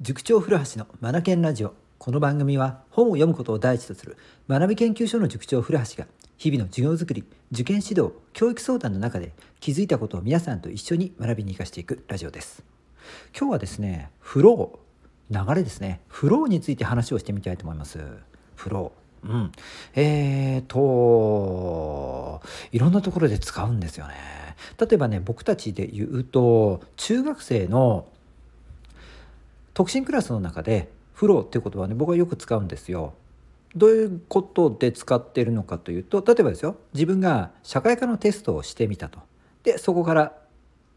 塾長古橋のマナケンラジオ。この番組は本を読むことを第一とする学び研究所の塾長古橋が日々の授業づくり受験指導教育相談の中で気づいたことを皆さんと一緒に学びに生かしていくラジオです。今日はですねフロー流れですね。フローについて話をしてみたいと思います。フローうん。えーといろんなところで使うんですよね。例えばね僕たちで言うと中学生の特進クラスの中でフローっていう言葉ね僕はよく使うんですよ。どういうことで使ってるのかというと例えばですよ自分が社会科のテストをしてみたと。でそこから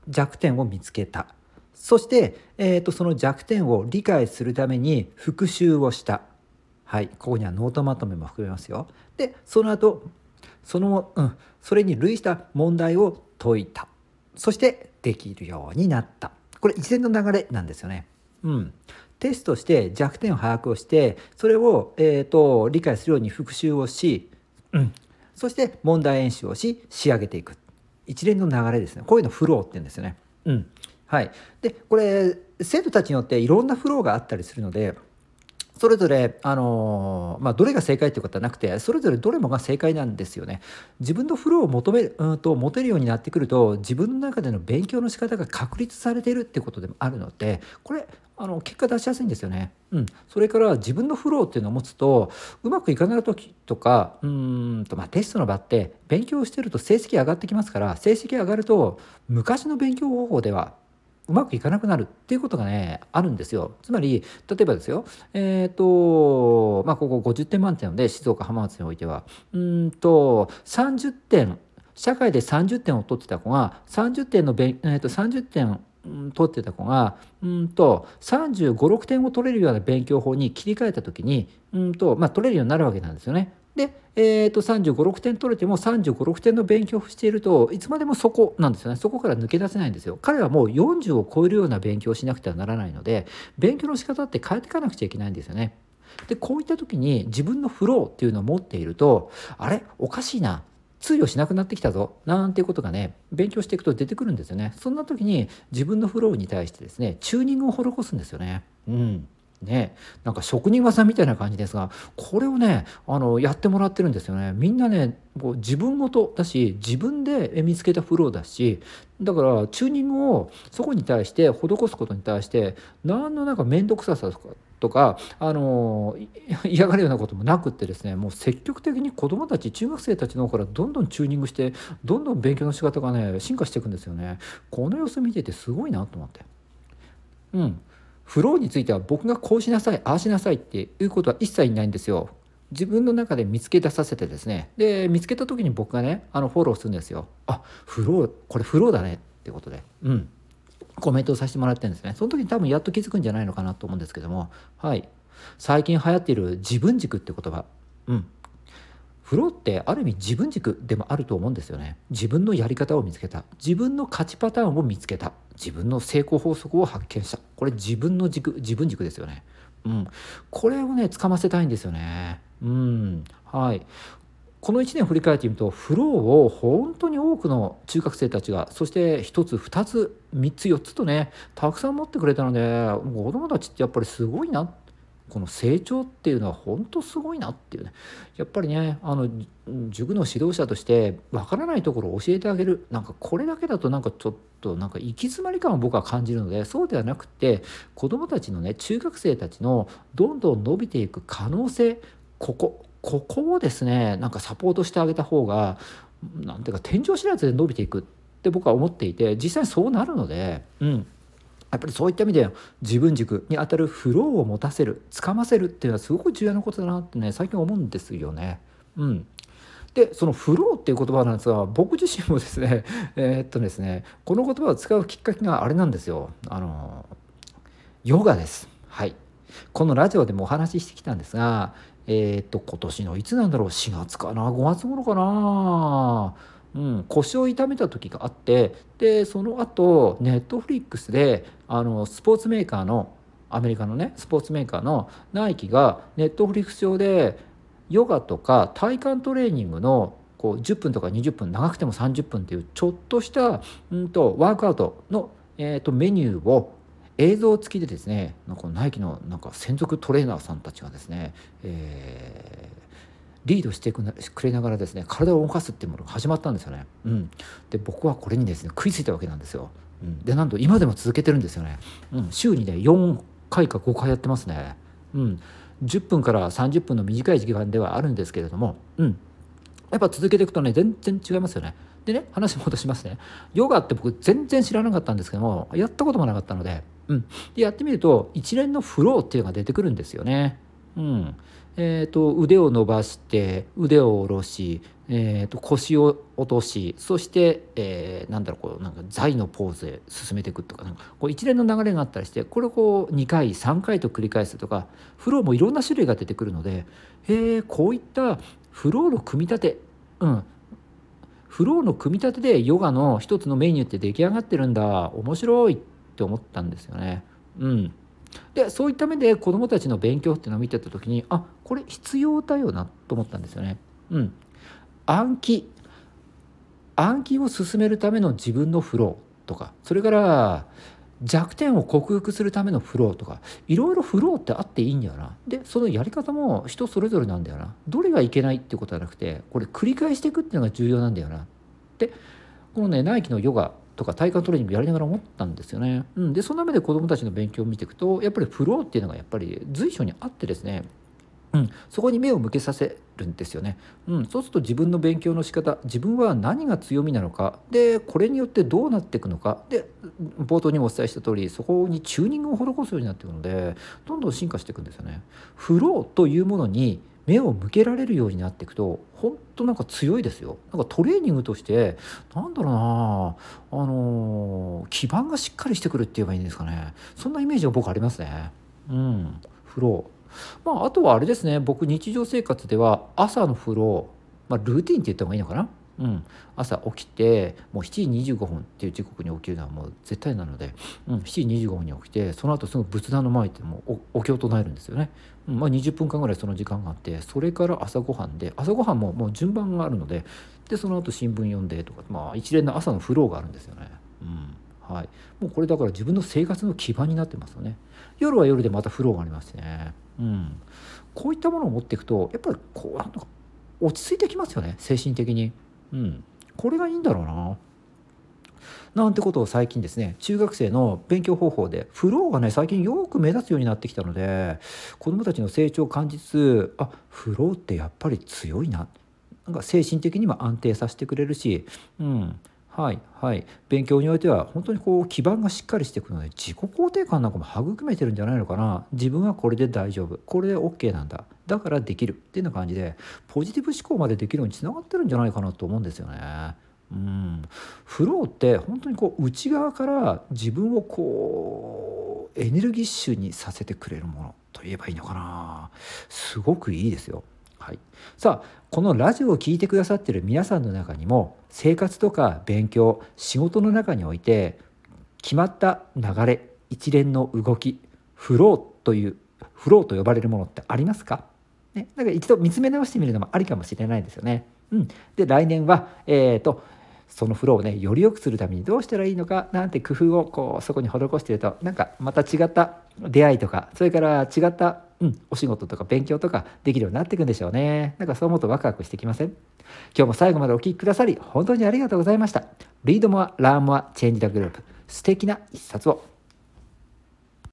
弱点を見つけた。そして、えーと、その弱点を理解するために復習をした。はい、ここにはノートまとめも含めますよ。でその後その、うん、それに類した問題を解いた。そしてできるようになった。これ一連の流れなんですよね。うん、テストして弱点を把握をしてそれを、えーと、理解するように復習をし、うん、そして問題演習をし仕上げていく。一連の流れですね。こういうのフローって言うんですよね。うん、はい、でこれ生徒たちによっていろんなフローがあったりするのでそれぞれ、あのまあ、どれが正解ということはなくてそれぞれどれもが正解なんですよね。自分のフローを求める、うんと持てるようになってくると自分の中での勉強の仕方が確立されているっていうことでもあるのでこれあの結果出しやすいんですよね。うん、それから自分のフローっていうのを持つとうまくいかない時とかうんと、まあ、テストの場って勉強してると成績上がってきますから成績上がると昔の勉強方法ではうまくいかなくなるっていうことがねあるんですよつまり例えばですよえっ、ー、とまあここ50点満点なので静岡浜松においてはうんと30点社会で30点を取ってた子が30点のべ、えー、と30点取ってた子がうんと3 5 6点を取れるような勉強法に切り替えた時にうんと、まあ、取れるようになるわけなんですよね。で、えー、と3 5 6点取れても3 5 6点の勉強をしているといつまでもそこなんですよね。そこから抜け出せないんですよ。彼はもう40を超えるような勉強をしなくてはならないので勉強の仕方って変えていかなくちゃいけないんですよね。でこういった時に自分のフローっていうのを持っているとあれ？おかしいな。通用しなくなってきたぞ。なんていうことがね勉強していくと出てくるんですよね。そんな時に自分のフローに対してですねチューニングを施すんですよね。うん。ね、なんか職人技みたいな感じですがこれをねあのやってもらってるんですよね。みんなねこう自分ごとだし自分で見つけたフローだしだからチューニングをそこに対して施すことに対して何のなんか面倒くささとかとかあの 嫌がるようなこともなくってですねもう積極的に子どもたち中学生たちの方からどんどんチューニングしてどんどん勉強の仕方がね進化していくんですよね。この様子見ててすごいなと思って。うん。フローについては僕がこうしなさいああしなさいっていうことは一切ないんですよ。自分の中で見つけ出させてですね。で見つけた時に僕がねあのフォローするんですよ。あフローこれフローだねってことで。うん。コメントをさせてもらってるんですね。その時に多分やっと気づくんじゃないのかなと思うんですけども。はい。最近流行っている自分軸って言葉。うん。フローってある意味自分軸でもあると思うんですよね。自分のやり方を見つけた。自分の勝ちパターンを見つけた。自分の成功法則を発見した。これ自分の軸自分軸ですよね。うん。これをねつかませたいんですよね。うん。はい。この1年振り返ってみるとフローを本当に多くの中学生たちがそして1つ2つ3つ4つとねたくさん持ってくれたので子どもたちってやっぱりすごいなこの成長っていうのは本当すごいなっていうねやっぱりねあの塾の指導者としてわからないところを教えてあげるなんかこれだけだとなんかちょっとなんか行き詰まり感を僕は感じるのでそうではなくて子どもたちのね中学生たちのどんどん伸びていく可能性ここここをですねなんかサポートしてあげた方がなんていうか天井知らずで伸びていくって僕は思っていて実際そうなるのでうん。やっぱりそういった意味で自分軸にあたるフローを持たせるつかませるっていうのはすごく重要なことだなってね最近思うんですよね。うん、でそのフローっていう言葉なんですが僕自身もですね えー、っとですねこの言葉を使うきっかけがあれなんですよ。あのヨガです。はい。このラジオでもお話ししてきたんですがえー、っと今年のいつなんだろう？4月かな？5月頃かな？うん、腰を痛めた時があってでその後ネットフリックスであのスポーツメーカーのアメリカのねスポーツメーカーのナイキがネットフリックス上でヨガとか体幹トレーニングのこう10分とか20分長くても30分っていうちょっとした、うんと、ワークアウトの、えーと、メニューを映像付きでですねなんかナイキのなんか専属トレーナーさんたちがですね、えーリードしてくれながらですね体を動かすっていうものが始まったんですよね。うん、で僕はこれにですね食いついたわけなんですよ。うん、でなんと今でも続けてるんですよね。うん、週にね4回か5回やってますね。うん、10分から30分の短い時間ではあるんですけれども、うん、やっぱ続けていくとね全然違いますよね。でね話戻しますねヨガって僕全然知らなかったんですけどもやったこともなかったので,、うん、でやってみると一連のフローっていうのが出てくるんですよね。うんえーと、腕を伸ばして腕を下ろし、えーと、腰を落としそして、えー、なんだろうこうなんか座のポーズへ進めていくとかなんかこう一連の流れがあったりしてこれをこう2回3回と繰り返すとかフローもいろんな種類が出てくるのでへえこういったフローの組み立てうん。フローの組み立てでヨガの一つのメニューって出来上がってるんだ。面白いって思ったんですよね。うん。でそういった目で子どもたちの勉強っていうのを見てた時にあこれ必要だよなと思ったんですよね。うん、暗記。暗記を進めるための自分のフローとかそれから弱点を克服するためのフローとかいろいろフローってあっていいんだよな。でそのやり方も人それぞれなんだよな。どれがいけないってことはなくてこれ繰り返していくっていうのが重要なんだよな。でこのねナイキのヨガとか体幹トレーニングやりながら思ったんですよね。うん、でそんな目で子どもたちの勉強を見ていくとやっぱりフローっていうのがやっぱり随所にあってですねうん、そこに目を向けさせるんですよね、うん、そうすると自分の勉強の仕方自分は何が強みなのか。でこれによってどうなっていくのか。で冒頭にもお伝えした通りそこにチューニングを施すようになっていくのでどんどん進化していくんですよね。フローというものに目を向けられるようになっていくと本当なんか強いですよ。なんかトレーニングとしてなんだろうな。あの基盤がしっかりしてくるって言えばいいんですかね。そんなイメージが僕ありますね。うん。フロー。まああとはあれですね僕日常生活では朝のフロー、まあ、ルーティンって言った方がいいのかな？うん、朝起きてもう7時25分っていう時刻に起きるのはもう絶対なので、うん、7時25分に起きてその後すぐ仏壇の前でもうお経を唱えるんですよね、うん。まあ、20分間ぐらいその時間があってそれから朝ごはんで朝ごはんももう順番があるのででその後新聞読んでとか、まあ、一連の朝のフローがあるんですよね。うん。はい、もうこれだから自分の生活の基盤になってますよね。夜は夜でまたフローがありますね。うん、こういったものを持っていくとやっぱりこう落ち着いてきますよね精神的に。うん、これがいいんだろうな。なんてことを最近ですね中学生の勉強方法でフローがね最近よく目立つようになってきたので子どもたちの成長を感じつつあフローってやっぱり強いななんか精神的にも安定させてくれるし、うん、はいはい。勉強においては本当にこう基盤がしっかりしていくので自己肯定感なんかも育めてるんじゃないのかな。自分はこれで大丈夫。これで OK なんだ。だからできる。っていうような感じでポジティブ思考までできるようにつながってるんじゃないかなと思うんですよね。うん、フローって本当にこう内側から自分をこうエネルギッシュにさせてくれるものといえばいいのかな。すごくいいですよ。はい、さあこのラジオを聴いてくださってる皆さんの中にも生活とか勉強仕事の中において決まった流れ一連の動きフローというフローと呼ばれるものってありますか？ね、だから一度見つめ直してみるのもありかもしれないですよね。うん、で来年は、えーと、そのフローをねより良くするためにどうしたらいいのかなんて工夫をこうそこに施してるとなんかまた違った出会いとかそれから違った、うん、お仕事とか勉強とかできるようになっていくんでしょうね。なんかそう思うとワクワクしてきません？今日も最後までお聴きくださり本当にありがとうございました。 Read more、learn more、change the globe 素敵な一冊を。